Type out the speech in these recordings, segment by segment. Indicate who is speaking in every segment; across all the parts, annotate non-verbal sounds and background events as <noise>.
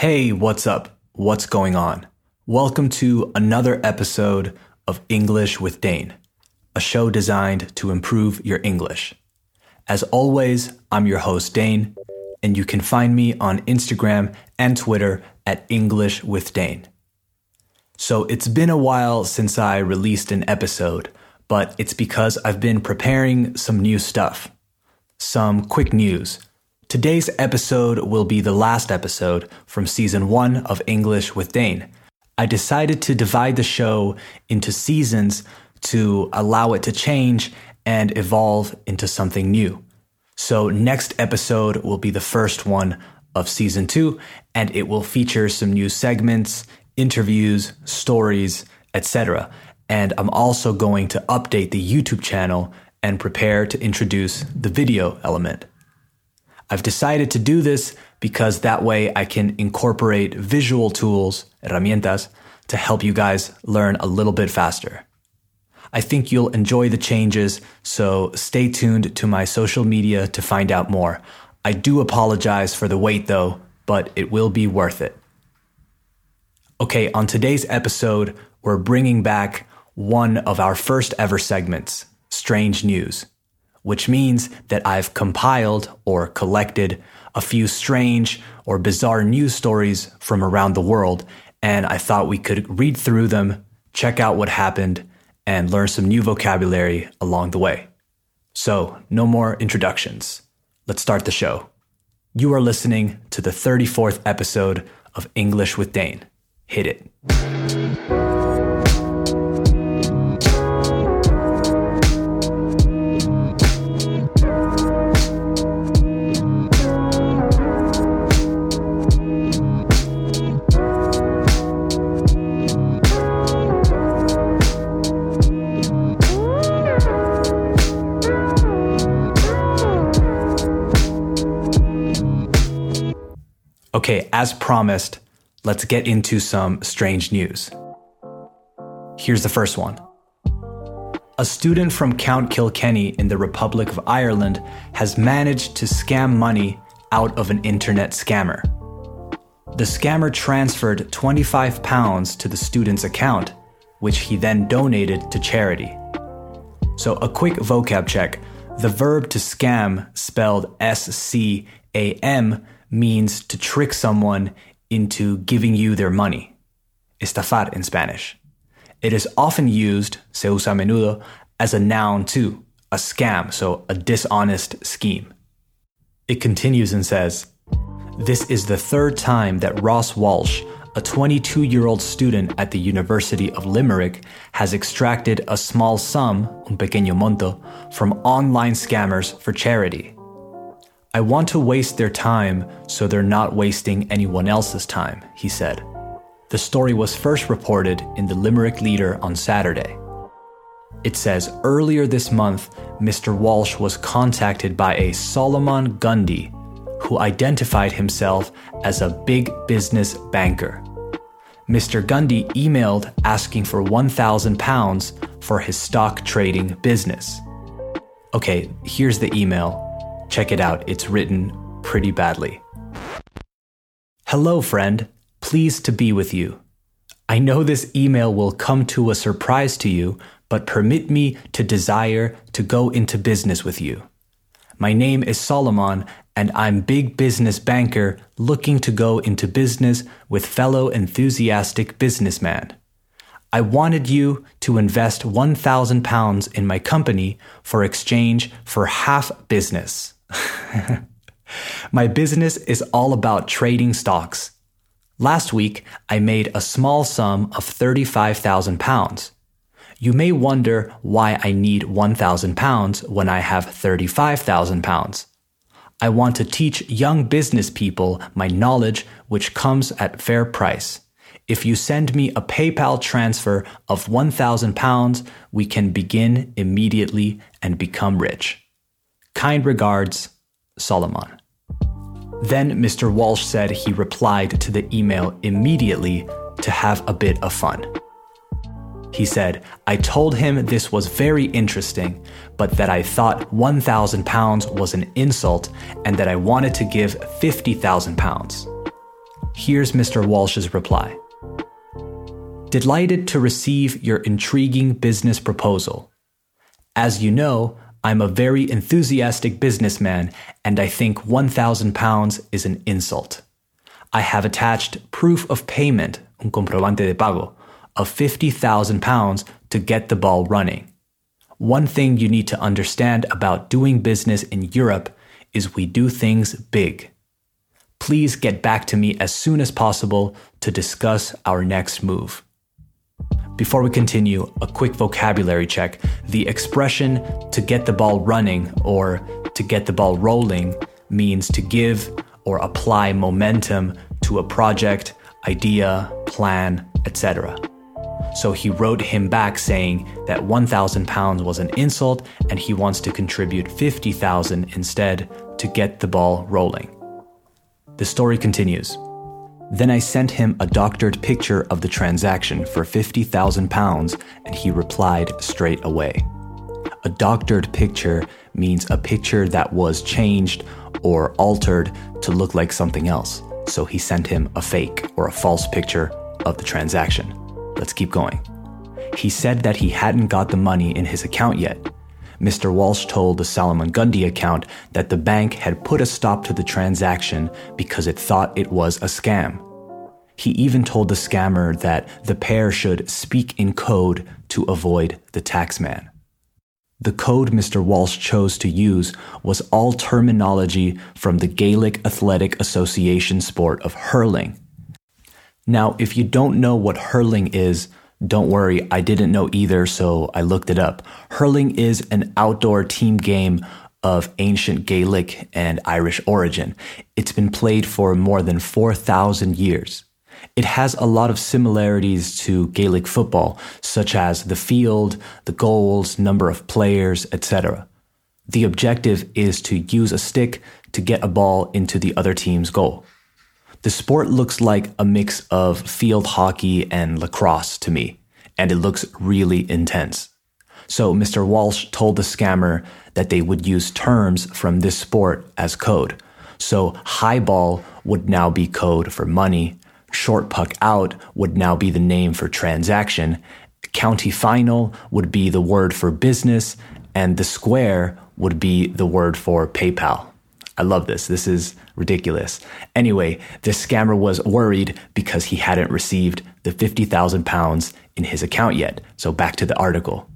Speaker 1: Hey, what's up? What's going on? Welcome to another episode of English with Dane, a show designed to improve your English. As always, I'm your host, Dane, and you can find me on Instagram and Twitter at English with Dane. So it's been a while since I released an episode, but it's because I've been preparing some new stuff. Some quick news. Today's episode will be the last episode from season one of English with Dane. I decided to divide the show into seasons to allow it to change and evolve into something new. So, next episode will be the first one of season two, and it will feature some new segments, interviews, stories, etc. And I'm also going to update the YouTube channel and prepare to introduce the video element. I've decided to do this because that way I can incorporate visual tools, herramientas, to help you guys learn a little bit faster. I think you'll enjoy the changes, so stay tuned to my social media to find out more. I do apologize for the wait though, but it will be worth it. Okay, on today's episode, we're bringing back one of our first ever segments, Strange News, which means that I've compiled or collected a few strange or bizarre news stories from around the world, and I thought we could read through them, check out what happened, and learn some new vocabulary along the way. So, no more introductions. Let's start the show. You are listening to the 34th episode of English with Dane. Hit it. Okay, as promised, let's get into some strange news. Here's the first one. A student from County Kilkenny in the Republic of Ireland has managed to scam money out of an internet scammer. The scammer transferred 25 pounds to the student's account, which he then donated to charity. So, a quick vocab check. The verb to scam, spelled S C A M, means to trick someone into giving you their money. Estafar in Spanish. It is often used, se usa a menudo, as a noun too, a scam, so a dishonest scheme. It continues and says, This is the third time that Ross Walsh, a 22 year old student at the University of Limerick, has extracted a small sum, un pequeño monto, from online scammers for charity. I want to waste their time so they're not wasting anyone else's time, he said. The story was first reported in the Limerick Leader on Saturday. It says earlier this month, Mr. Walsh was contacted by a Solomon Gundy, who identified himself as a big business banker. Mr. Gundy emailed asking for £1,000 for his stock trading business. Okay, here's the email Check it out, it's written pretty badly. Hello, friend. Pleased to be with you. I know this email will come to a surprise to you, but permit me to desire to go into business with you. My name is Solomon, and I'm big business banker looking to go into business with fellow enthusiastic businessman. I wanted you to invest 1,000 pounds in my company for exchange for half business. <laughs> My business is all about trading stocks. Last week, I made a small sum of 35,000 pounds. You may wonder why I need 1,000 pounds when I have 35,000 pounds. I want to teach young business people my knowledge, which comes at fair price. If you send me a PayPal transfer of 1,000 pounds, we can begin immediately and become rich. Kind regards, Solomon. Then Mr. Walsh said he replied to the email immediately to have a bit of fun. He said, I told him this was very interesting, but that I thought 1,000 pounds was an insult and that I wanted to give 50,000 pounds. Here's Mr. Walsh's reply Delighted to receive your intriguing business proposal. As you know, I'm a very enthusiastic businessman and I think £1,000 is an insult. I have attached proof of payment, un comprobante de pago, of £50,000 to get the ball running. One thing you need to understand about doing business in Europe is we do things big. Please get back to me as soon as possible to discuss our next move. Before we continue, a quick vocabulary check. The expression to get the ball running or to get the ball rolling means to give or apply momentum to a project, idea, plan, etc. So he wrote him back saying that 1,000 pounds was an insult and he wants to contribute 50,000 instead to get the ball rolling. The story continues. Then I sent him a doctored picture of the transaction for £50,000 and he replied straight away. A doctored picture means a picture that was changed or altered to look like something else. So he sent him a fake or a false picture of the transaction. Let's keep going. He said that he hadn't got the money in his account yet. Mr. Walsh told the Solomon Gundy account that the bank had put a stop to the transaction because it thought it was a scam. He even told the scammer that the pair should speak in code to avoid the taxman. The code Mr. Walsh chose to use was all terminology from the Gaelic Athletic Association sport of hurling. Now, if you don't know what hurling is, don't worry, I didn't know either, so I looked it up. Hurling is an outdoor team game of ancient Gaelic and Irish origin. It's been played for more than 4,000 years. It has a lot of similarities to Gaelic football, such as the field, the goals, number of players, etc. The objective is to use a stick to get a ball into the other team's goal. The sport looks like a mix of field hockey and lacrosse to me, and it looks really intense. So Mr. Walsh told the scammer that they would use terms from this sport as code. So high ball would now be code for money, short puck out would now be the name for transaction, county final would be the word for business, and the square would be the word for PayPal. I love this. This is ridiculous. Anyway, this scammer was worried because he hadn't received the 50,000 pounds in his account yet. So back to the article.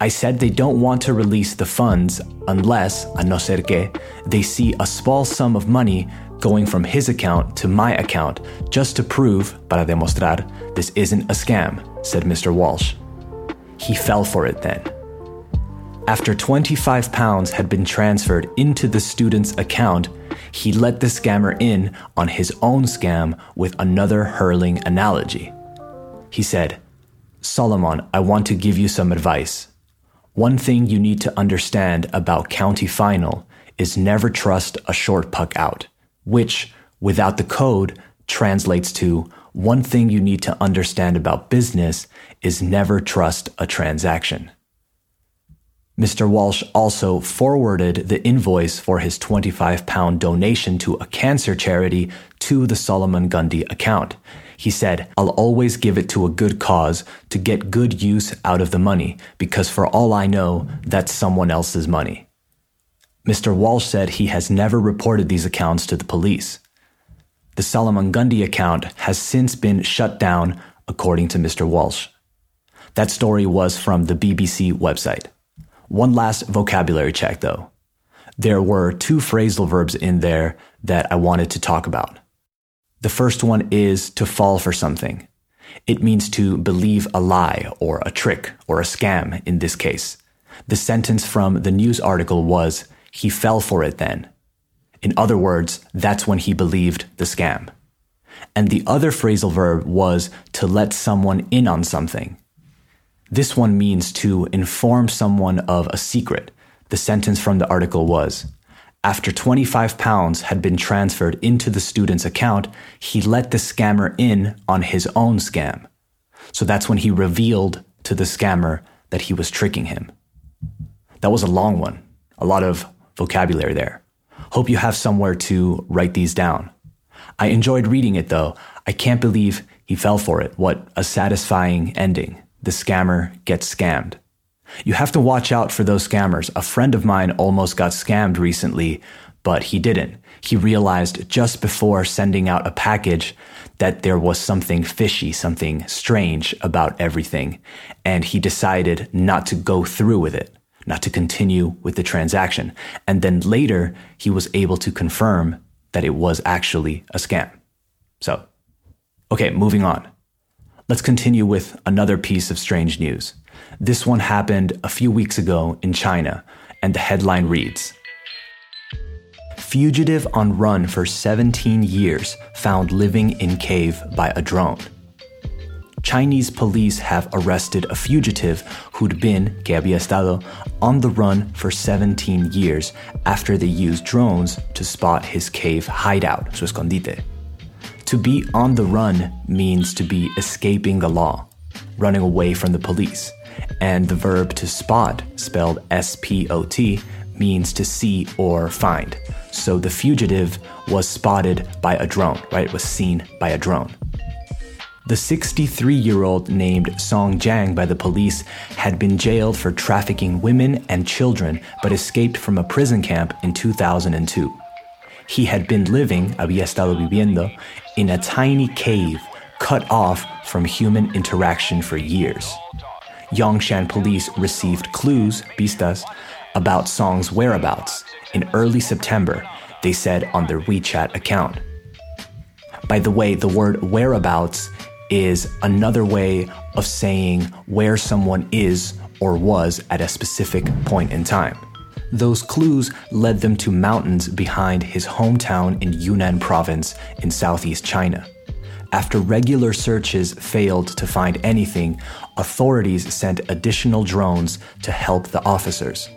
Speaker 1: I said they don't want to release the funds unless, a no ser que, they see a small sum of money going from his account to my account just to prove, para demostrar, this isn't a scam, said Mr. Walsh. He fell for it then. After 25 pounds had been transferred into the student's account, he let the scammer in on his own scam with another hurling analogy. He said, Solomon, I want to give you some advice. One thing you need to understand about county final is never trust a short puck out, which, without the code, translates to one thing you need to understand about business is never trust a transaction. Mr. Walsh also forwarded the invoice for his 25 pound donation to a cancer charity to the Solomon Gundy account. He said, I'll always give it to a good cause to get good use out of the money, because for all I know, that's someone else's money. Mr. Walsh said he has never reported these accounts to the police. The Solomon Gundy account has since been shut down, according to Mr. Walsh. That story was from the BBC website. One last vocabulary check though. There were two phrasal verbs in there that I wanted to talk about. The first one is to fall for something. It means to believe a lie or a trick or a scam in this case. The sentence from the news article was, he fell for it then. In other words, that's when he believed the scam. And the other phrasal verb was to let someone in on something. This one means to inform someone of a secret. The sentence from the article was After 25 pounds had been transferred into the student's account, he let the scammer in on his own scam. So that's when he revealed to the scammer that he was tricking him. That was a long one, a lot of vocabulary there. Hope you have somewhere to write these down. I enjoyed reading it though. I can't believe he fell for it. What a satisfying ending. The scammer gets scammed. You have to watch out for those scammers. A friend of mine almost got scammed recently, but he didn't. He realized just before sending out a package that there was something fishy, something strange about everything, and he decided not to go through with it, not to continue with the transaction. And then later, he was able to confirm that it was actually a scam. So, okay, moving on. Let's continue with another piece of strange news. This one happened a few weeks ago in China, and the headline reads Fugitive on run for 17 years found living in cave by a drone. Chinese police have arrested a fugitive who'd been, que había estado, on the run for 17 years after they used drones to spot his cave hideout, su escondite. To be on the run means to be escaping the law, running away from the police. And the verb to spot, spelled S P O T, means to see or find. So the fugitive was spotted by a drone, right? It was seen by a drone. The 63 year old named Song Jiang by the police had been jailed for trafficking women and children but escaped from a prison camp in 2002. He had been living, había estado viviendo, in a tiny cave cut off from human interaction for years. Yongshan police received clues, pistas, about Song's whereabouts in early September, they said on their WeChat account. By the way, the word whereabouts is another way of saying where someone is or was at a specific point in time. Those clues led them to mountains behind his hometown in Yunnan province in southeast China. After regular searches failed to find anything, authorities sent additional drones to help the officers.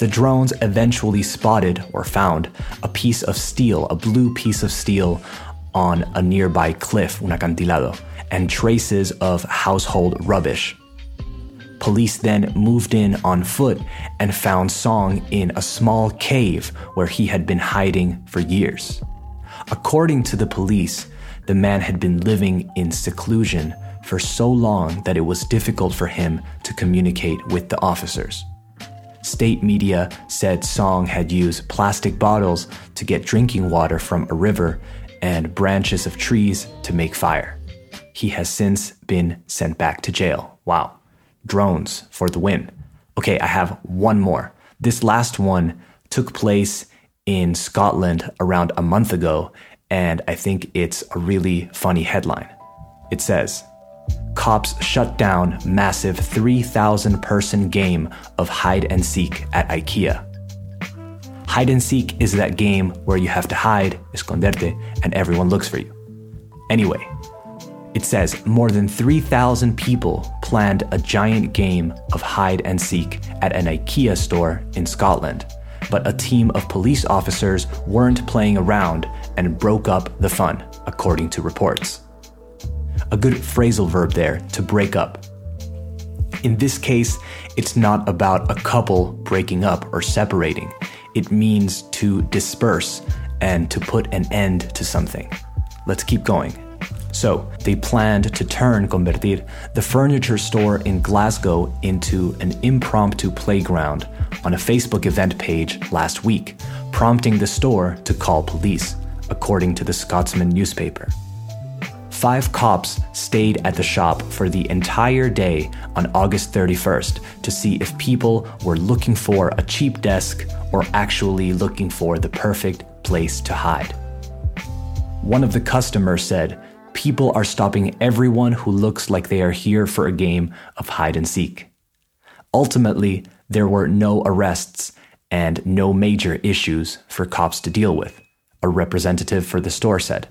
Speaker 1: The drones eventually spotted or found a piece of steel, a blue piece of steel, on a nearby cliff, un acantilado, and traces of household rubbish. Police then moved in on foot and found Song in a small cave where he had been hiding for years. According to the police, the man had been living in seclusion for so long that it was difficult for him to communicate with the officers. State media said Song had used plastic bottles to get drinking water from a river and branches of trees to make fire. He has since been sent back to jail. Wow. Drones for the win. Okay, I have one more. This last one took place in Scotland around a month ago, and I think it's a really funny headline. It says, cops shut down massive 3,000 person game of hide and seek at IKEA. Hide and seek is that game where you have to hide, esconderte, and everyone looks for you. Anyway, it says more than 3,000 people planned a giant game of hide and seek at an IKEA store in Scotland, but a team of police officers weren't playing around and broke up the fun, according to reports a good phrasal verb there to break up. In this case, it's not about a couple breaking up or separating. It means to disperse and to put an end to something. Let's keep going. So, they planned to turn Convertir, the furniture store in Glasgow, into an impromptu playground on a Facebook event page last week, prompting the store to call police, according to the Scotsman newspaper five cops stayed at the shop for the entire day on August 31st to see if people were looking for a cheap desk or actually looking for the perfect place to hide. One of the customers said, People are stopping everyone who looks like they are here for a game of hide and seek. Ultimately, there were no arrests and no major issues for cops to deal with, a representative for the store said.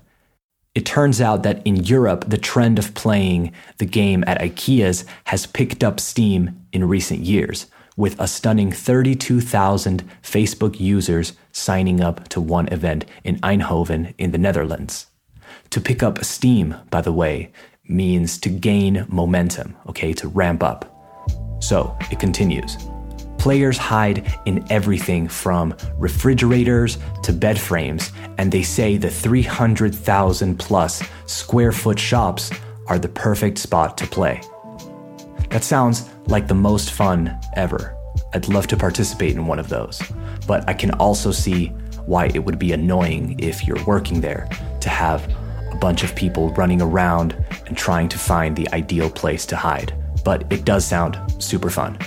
Speaker 1: It turns out that in Europe, the trend of playing the game at IKEAs has picked up steam in recent years, with a stunning 32,000 Facebook users signing up to one event in Eindhoven in the Netherlands. To pick up steam, by the way, means to gain momentum, okay, to ramp up. So it continues. Players hide in everything from refrigerators to bed frames, and they say the 300,000 plus square foot shops are the perfect spot to play. That sounds like the most fun ever. I'd love to participate in one of those, but I can also see why it would be annoying if you're working there to have bunch of people running around and trying to find the ideal place to hide. But it does sound super fun.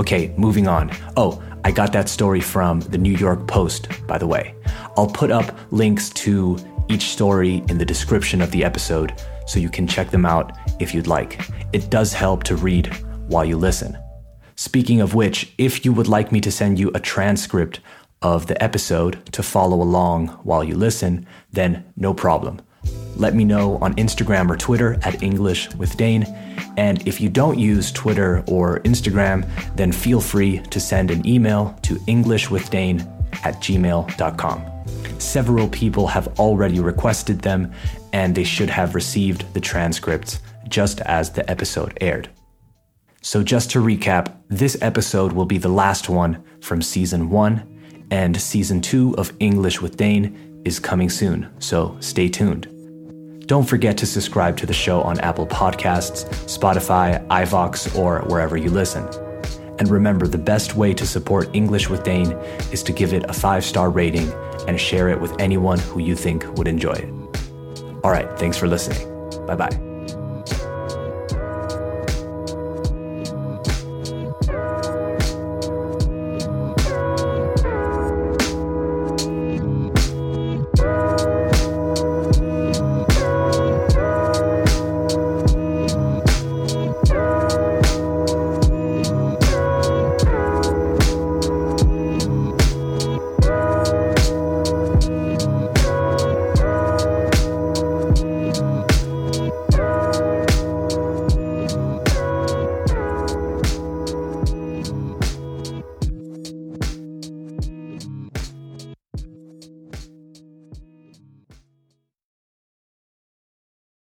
Speaker 1: Okay, moving on. Oh, I got that story from the New York Post, by the way. I'll put up links to each story in the description of the episode so you can check them out if you'd like. It does help to read while you listen. Speaking of which, if you would like me to send you a transcript of the episode to follow along while you listen, then no problem. Let me know on Instagram or Twitter at English with Dane. And if you don't use Twitter or Instagram, then feel free to send an email to EnglishWithDane at gmail.com. Several people have already requested them, and they should have received the transcripts just as the episode aired. So, just to recap, this episode will be the last one from season one, and season two of English with Dane is coming soon, so stay tuned. Don't forget to subscribe to the show on Apple Podcasts, Spotify, iVoox, or wherever you listen. And remember, the best way to support English with Dane is to give it a five star rating and share it with anyone who you think would enjoy it. All right, thanks for listening. Bye bye.